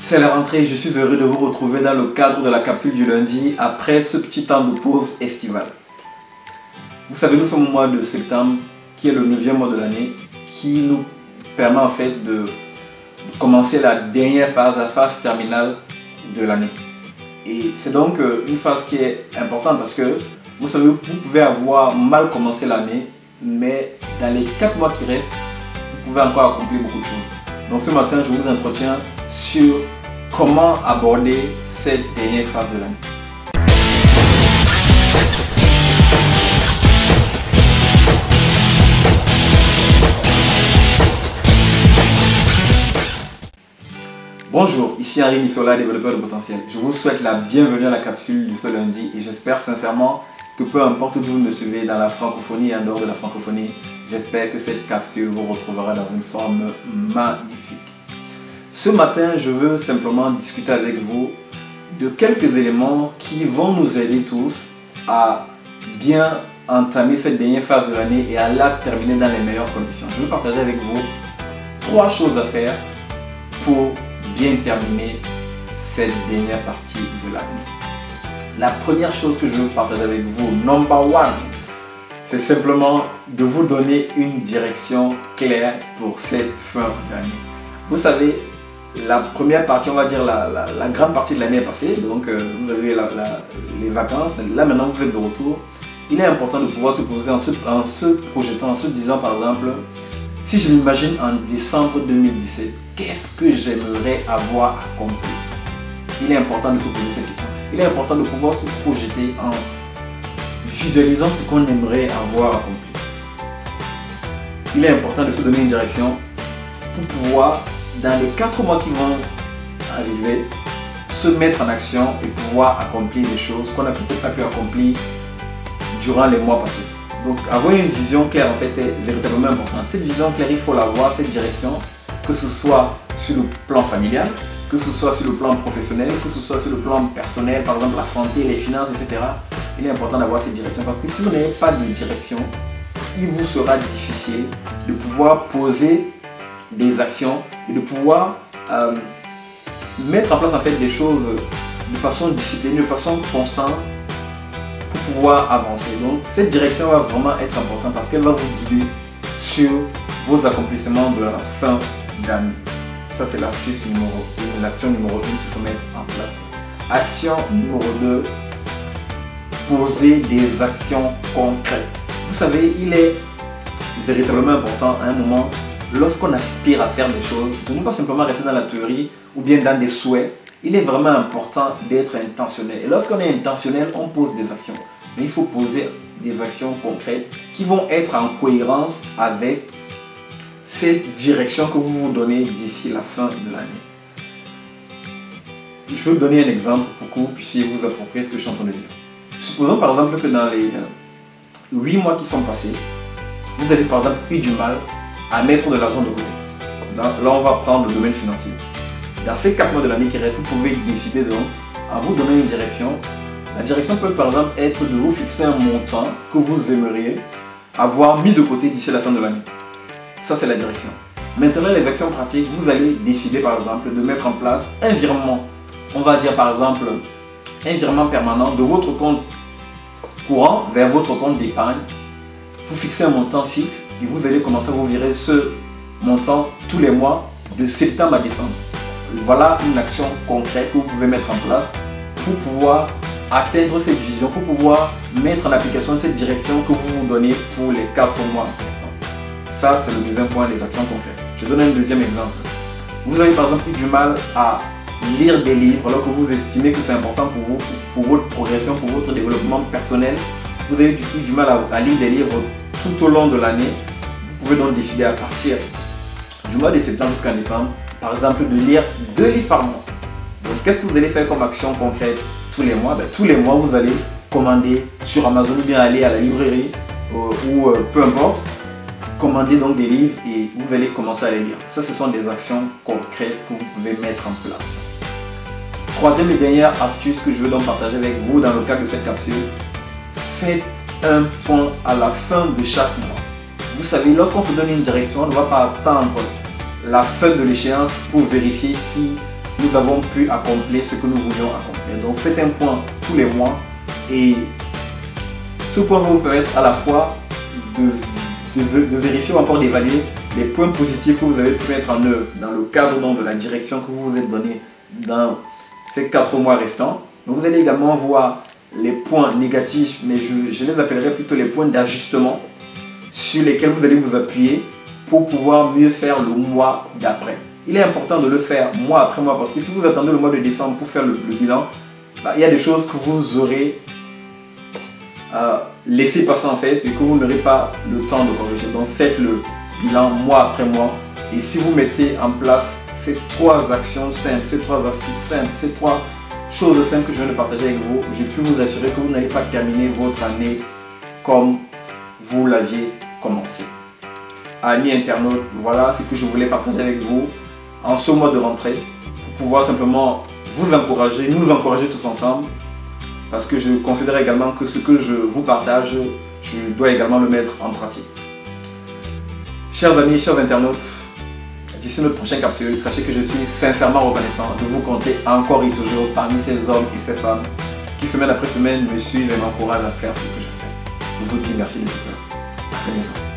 C'est la rentrée, je suis heureux de vous retrouver dans le cadre de la capsule du lundi après ce petit temps de pause estivale. Vous savez, nous sommes au mois de septembre, qui est le neuvième mois de l'année, qui nous permet en fait de commencer la dernière phase, la phase terminale de l'année. Et c'est donc euh, une phase qui est importante parce que vous savez, vous pouvez avoir mal commencé l'année, mais dans les 4 mois qui restent, vous pouvez encore accomplir beaucoup de choses. Donc ce matin, je vous entretiens sur comment aborder cette dernière phase de l'année. Bonjour, ici Henri Missola, développeur de potentiel. Je vous souhaite la bienvenue à la capsule du ce lundi et j'espère sincèrement que peu importe où vous me suivez dans la francophonie et en dehors de la francophonie, j'espère que cette capsule vous retrouvera dans une forme magnifique. Ce matin, je veux simplement discuter avec vous de quelques éléments qui vont nous aider tous à bien entamer cette dernière phase de l'année et à la terminer dans les meilleures conditions. Je veux partager avec vous trois choses à faire pour bien terminer cette dernière partie de l'année. La première chose que je veux partager avec vous, number one, c'est simplement de vous donner une direction claire pour cette fin d'année. Vous savez, la première partie, on va dire la, grande partie de l'année est passée, donc euh, vous avez les vacances, là maintenant vous êtes de retour. Il est important de pouvoir se poser en se, en se projetant, en se disant par exemple, si je m'imagine en décembre 2017, qu'est-ce que j'aimerais avoir accompli? Il est important de se poser cette question. Il est important de pouvoir se projeter en visualisant ce qu'on aimerait avoir accompli. Il est important de se donner une direction pour pouvoir, dans les quatre mois qui vont arriver, se mettre en action et pouvoir accomplir des choses qu'on n'a peut-être pas pu accomplir durant les mois passés. Donc avoir une vision claire en fait est véritablement important. Cette vision claire, il faut l'avoir, cette direction, que ce soit sur le plan familial, que ce soit sur le plan professionnel, que ce soit sur le plan personnel, par exemple la santé, les finances, etc. Il est important d'avoir cette direction parce que si vous n'avez pas de direction, il vous sera difficile de pouvoir poser des actions et de pouvoir euh, mettre en place en fait des choses de façon disciplinée, de façon constante pour pouvoir avancer. Donc cette direction va vraiment être importante parce qu'elle va vous guider sur vos accomplissements de la fin ça, c'est l'astuce numéro 1, l'action numéro 1 qu'il faut mettre en place. Action numéro 2, poser des actions concrètes. Vous savez, il est véritablement important à un moment, lorsqu'on aspire à faire des choses, de ne pas simplement rester dans la théorie ou bien dans des souhaits. Il est vraiment important d'être intentionnel. Et lorsqu'on est intentionnel, on pose des actions. Mais il faut poser des actions concrètes qui vont être en cohérence avec cette direction que vous vous donnez d'ici la fin de l'année. Je vais vous donner un exemple pour que vous puissiez vous approprier ce que je suis en train de dire. Supposons par exemple que dans les 8 mois qui sont passés, vous avez par exemple eu du mal à mettre de l'argent de côté. Là, on va prendre le domaine financier. Dans ces 4 mois de l'année qui restent, vous pouvez décider donc à vous donner une direction. La direction peut par exemple être de vous fixer un montant que vous aimeriez avoir mis de côté d'ici la fin de l'année. Ça, c'est la direction. Maintenant, les actions pratiques, vous allez décider par exemple de mettre en place un virement. On va dire par exemple un virement permanent de votre compte courant vers votre compte d'épargne. Vous fixez un montant fixe et vous allez commencer à vous virer ce montant tous les mois de septembre à décembre. Voilà une action concrète que vous pouvez mettre en place pour pouvoir atteindre cette vision, pour pouvoir mettre en application cette direction que vous vous donnez pour les 4 mois ça, c'est le deuxième point des actions concrètes. Je donne un deuxième exemple. Vous avez par exemple eu du mal à lire des livres alors que vous estimez que c'est important pour vous, pour votre progression, pour votre développement personnel. Vous avez du mal à, lire des livres tout au long de l'année. Vous pouvez donc décider à partir du mois de septembre jusqu'en décembre, par exemple, de lire deux livres par mois. Donc, qu'est-ce que vous allez faire comme action concrète tous les mois? Ben, Tous les mois, vous allez commander sur Amazon ou bien aller à la librairie euh, ou euh, peu importe commandez donc des livres et vous allez commencer à les lire. Ça, ce sont des actions concrètes que vous pouvez mettre en place. Troisième et dernière astuce que je veux donc partager avec vous dans le cadre de cette capsule, faites un point à la fin de chaque mois. Vous savez, lorsqu'on se donne une direction, on ne va pas attendre la fin de l'échéance pour vérifier si nous avons pu accomplir ce que nous voulions accomplir. Donc faites un point tous les mois et ce point va vous permettre à la fois de, vérifier ou encore d'évaluer les points positifs que vous avez pu mettre en œuvre dans le cadre de la direction que vous vous êtes donné dans ces quatre mois restants. vous allez également voir les points négatifs, mais je, les appellerai plutôt les points d'ajustement sur lesquels vous allez vous appuyer pour pouvoir mieux faire le mois d'après. Il est important de le faire mois après mois parce que si vous attendez le mois de décembre pour faire le, bilan, bah, il y a des choses que vous aurez euh, laissé passer en fait et que vous n'aurez pas le temps de corriger. Donc faites le bilan mois après mois et si vous mettez en place ces trois actions simples, ces trois aspects simples, ces trois choses simples que je viens de partager avec vous, je peux vous assurer que vous n'allez pas terminer votre année comme vous l'aviez commencé. Amis internautes, voilà ce que je voulais partager avec vous en ce mois de rentrée pour pouvoir simplement vous encourager, nous encourager tous ensemble parce que je considère également que ce que je vous partage, je dois également le mettre en pratique. Chers amis, chers internautes, d'ici notre prochaine capsule, sachez que je suis sincèrement reconnaissant de vous compter encore et toujours parmi ces hommes et ces femmes qui semaine après semaine me suivent et m'encouragent à faire ce que je fais. Je vous dis merci de tout cœur. À très bientôt.